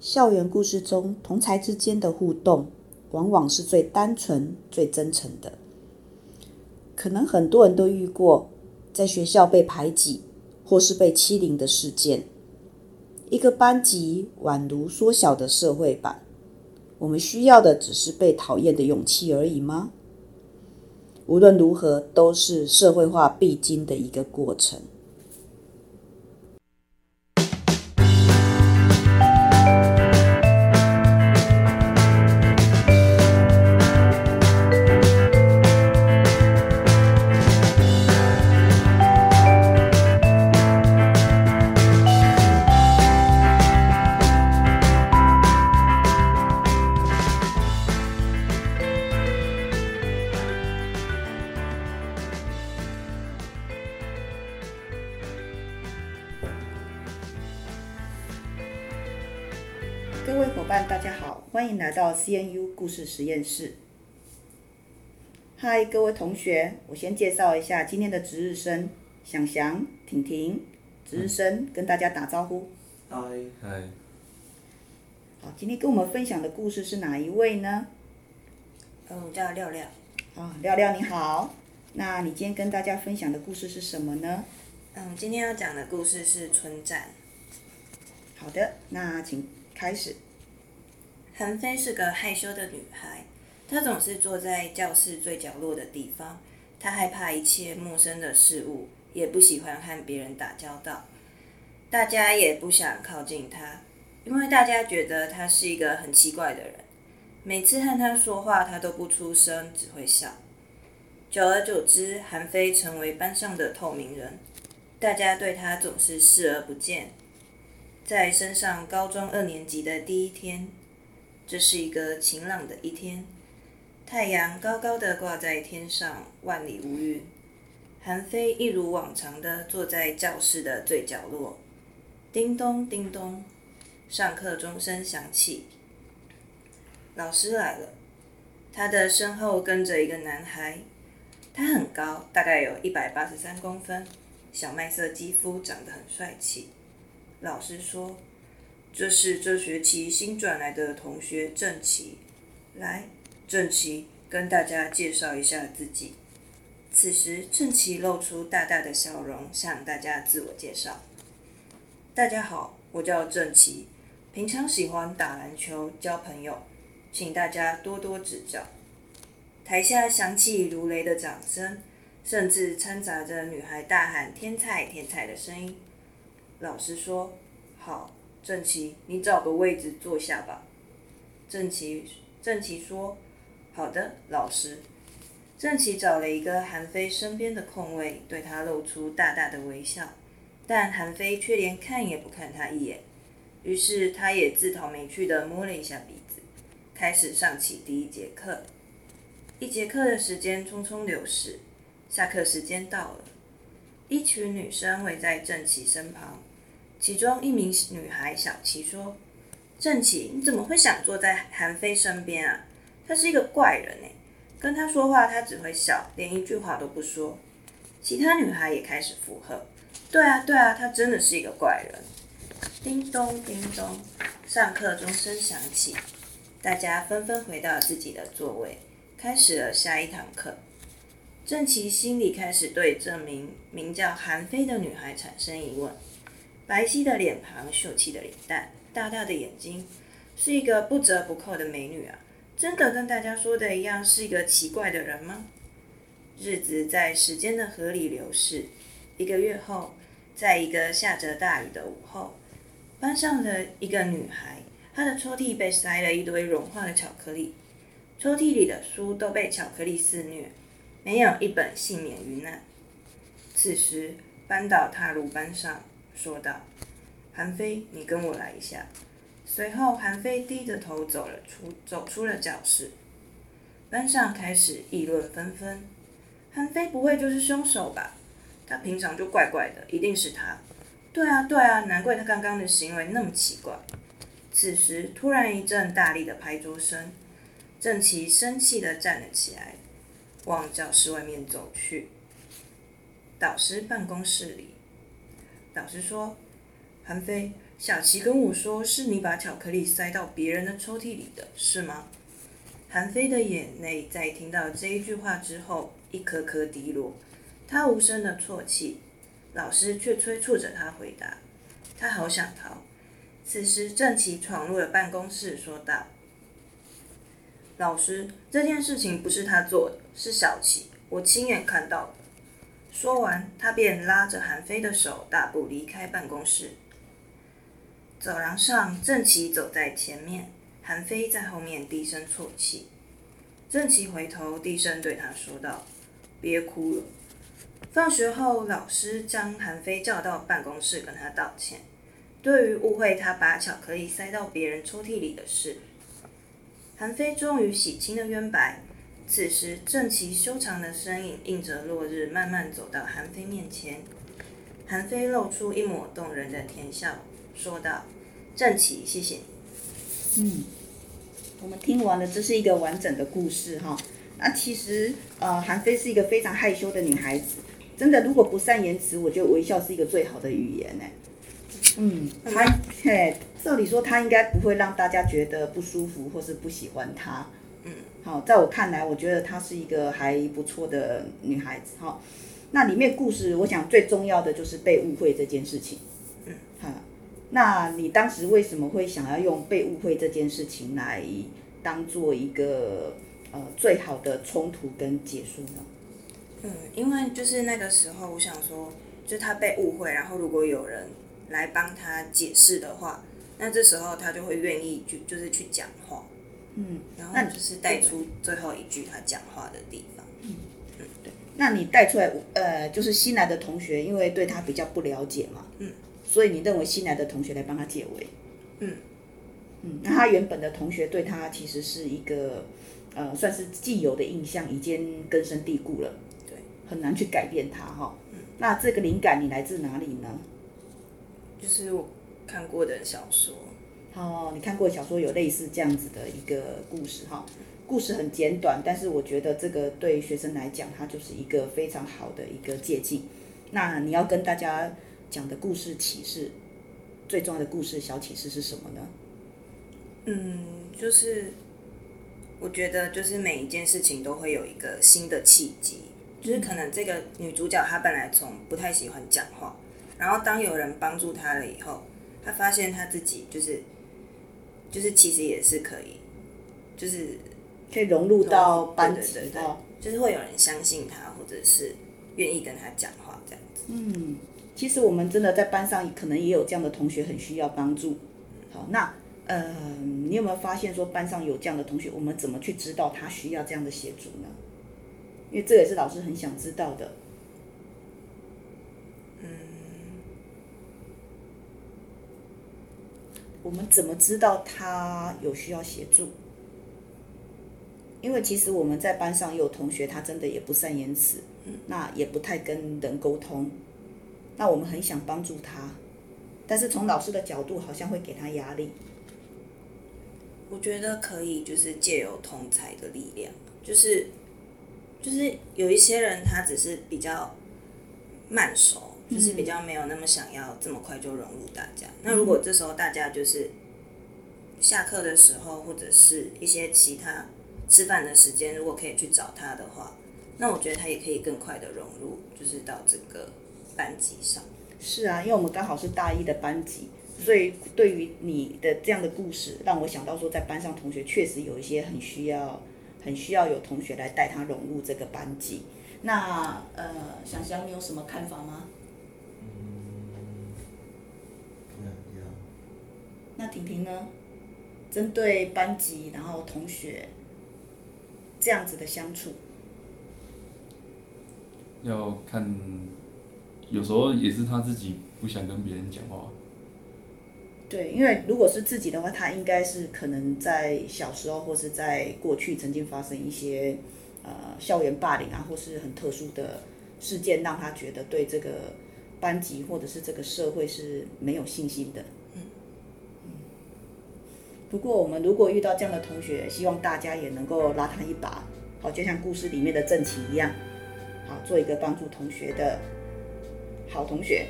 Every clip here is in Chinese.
校园故事中同才之间的互动，往往是最单纯、最真诚的。可能很多人都遇过在学校被排挤或是被欺凌的事件。一个班级宛如缩小的社会版，我们需要的只是被讨厌的勇气而已吗？无论如何，都是社会化必经的一个过程。好，欢迎来到 CNU 故事实验室。嗨，各位同学，我先介绍一下今天的值日生，祥祥、婷婷。值日生跟大家打招呼。嗨嗨。好，今天跟我们分享的故事是哪一位呢？嗯，我叫廖廖。啊，廖廖你好。那你今天跟大家分享的故事是什么呢？嗯，今天要讲的故事是村战。好的，那请。开始，韩非是个害羞的女孩，她总是坐在教室最角落的地方。她害怕一切陌生的事物，也不喜欢和别人打交道。大家也不想靠近她，因为大家觉得她是一个很奇怪的人。每次和她说话，她都不出声，只会笑。久而久之，韩非成为班上的透明人，大家对她总是视而不见。在升上高中二年级的第一天，这是一个晴朗的一天，太阳高高的挂在天上，万里无云。韩非一如往常的坐在教室的最角落。叮咚叮咚，上课钟声响起，老师来了。他的身后跟着一个男孩，他很高，大概有一百八十三公分，小麦色肌肤，长得很帅气。老师说：“这是这学期新转来的同学郑奇，来，郑奇跟大家介绍一下自己。”此时，郑奇露出大大的笑容，向大家自我介绍：“大家好，我叫郑奇，平常喜欢打篮球、交朋友，请大家多多指教。”台下响起如雷的掌声，甚至掺杂着女孩大喊“天才，天才”的声音。老师说：“好，郑奇，你找个位置坐下吧。”郑奇，郑奇说：“好的，老师。”郑奇找了一个韩非身边的空位，对他露出大大的微笑，但韩非却连看也不看他一眼。于是他也自讨没趣的摸了一下鼻子，开始上起第一节课。一节课的时间匆匆流逝，下课时间到了，一群女生围在郑奇身旁。其中一名女孩小琪说：“郑奇，你怎么会想坐在韩非身边啊？他是一个怪人呢。跟他说话，他只会笑，连一句话都不说。”其他女孩也开始附和：“对啊，对啊，他真的是一个怪人。”叮咚叮咚，上课钟声响起，大家纷纷回到自己的座位，开始了下一堂课。郑奇心里开始对这名名叫韩非的女孩产生疑问。白皙的脸庞，秀气的脸蛋，大大的眼睛，是一个不折不扣的美女啊！真的跟大家说的一样，是一个奇怪的人吗？日子在时间的河里流逝。一个月后，在一个下着大雨的午后，班上的一个女孩，她的抽屉被塞了一堆融化的巧克力，抽屉里的书都被巧克力肆虐，没有一本幸免于难。此时，班导踏入班上。说道：“韩非，你跟我来一下。”随后，韩非低着头走了出，走出了教室。班上开始议论纷纷：“韩非不会就是凶手吧？他平常就怪怪的，一定是他。”“对啊，对啊，难怪他刚刚的行为那么奇怪。”此时，突然一阵大力的拍桌声，郑奇生气的站了起来，往教室外面走去。导师办公室里。老师说：“韩非，小琪跟我说，是你把巧克力塞到别人的抽屉里的，是吗？韩非的眼泪在听到这一句话之后，一颗颗滴落。他无声的啜泣，老师却催促着他回答。他好想逃。此时，郑琦闯入了办公室，说道：“老师，这件事情不是他做的，是小琪，我亲眼看到的。”说完，他便拉着韩非的手，大步离开办公室。走廊上，郑琪走在前面，韩非在后面低声啜泣。郑琪回头，低声对他说道：“别哭了。”放学后，老师将韩非叫到办公室，跟他道歉。对于误会他把巧克力塞到别人抽屉里的事，韩非终于洗清了冤白。此时，正其修长的身影映着落日，慢慢走到韩非面前。韩非露出一抹动人的甜笑，说道：“正奇，谢谢你。”嗯，我们听完了，这是一个完整的故事哈。那其实，呃，韩非是一个非常害羞的女孩子。真的，如果不善言辞，我觉得微笑是一个最好的语言呢。嗯，他嘿，照理说他应该不会让大家觉得不舒服或是不喜欢他。嗯，好，在我看来，我觉得她是一个还不错的女孩子。哈，那里面故事，我想最重要的就是被误会这件事情。嗯，好，那你当时为什么会想要用被误会这件事情来当做一个呃最好的冲突跟结束呢？嗯，因为就是那个时候，我想说，就他被误会，然后如果有人。来帮他解释的话，那这时候他就会愿意就就是去讲话，嗯，然后就是带出最后一句他讲话的地方，嗯嗯，对。那你带出来，呃，就是新来的同学，因为对他比较不了解嘛，嗯，所以你认为新来的同学来帮他解围，嗯嗯，那他原本的同学对他其实是一个，呃，算是既有的印象，已经根深蒂固了，对，很难去改变他哈。嗯，那这个灵感你来自哪里呢？就是我看过的小说，哦，你看过小说有类似这样子的一个故事哈，故事很简短，但是我觉得这个对学生来讲，它就是一个非常好的一个借鉴。那你要跟大家讲的故事启示，最重要的故事小启示是什么呢？嗯，就是我觉得就是每一件事情都会有一个新的契机，就是可能这个女主角她本来从不太喜欢讲话。然后当有人帮助她了以后，她发现她自己就是，就是其实也是可以，就是可以融入到班级，对对对，就是会有人相信他，或者是愿意跟他讲话这样子。嗯，其实我们真的在班上可能也有这样的同学很需要帮助。好，那呃，你有没有发现说班上有这样的同学，我们怎么去知道他需要这样的协助呢？因为这也是老师很想知道的。我们怎么知道他有需要协助？因为其实我们在班上也有同学，他真的也不善言辞，那也不太跟人沟通。那我们很想帮助他，但是从老师的角度，好像会给他压力。我觉得可以，就是借由同侪的力量，就是就是有一些人，他只是比较慢熟。就是比较没有那么想要这么快就融入大家。那如果这时候大家就是下课的时候，或者是一些其他吃饭的时间，如果可以去找他的话，那我觉得他也可以更快的融入，就是到这个班级上。是啊，因为我们刚好是大一的班级，所以对于你的这样的故事，让我想到说，在班上同学确实有一些很需要、很需要有同学来带他融入这个班级。那呃，想想你有什么看法吗？那婷婷呢？针对班级，然后同学这样子的相处，要看，有时候也是他自己不想跟别人讲话。对，因为如果是自己的话，他应该是可能在小时候或是在过去曾经发生一些呃校园霸凌啊，或是很特殊的事件，让他觉得对这个班级或者是这个社会是没有信心的。不过，我们如果遇到这样的同学，希望大家也能够拉他一把，好，就像故事里面的正奇一样，好，做一个帮助同学的好同学。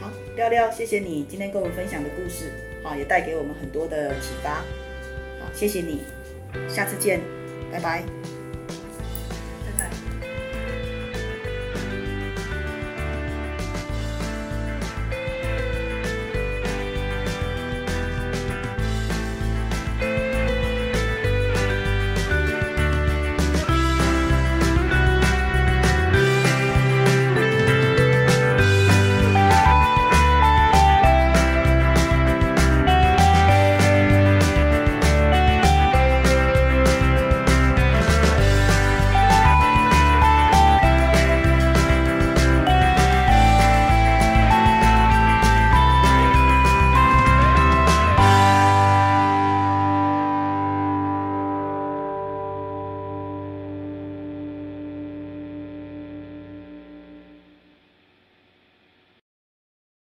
好，廖廖，谢谢你今天跟我们分享的故事，好，也带给我们很多的启发。好，谢谢你，下次见，拜拜。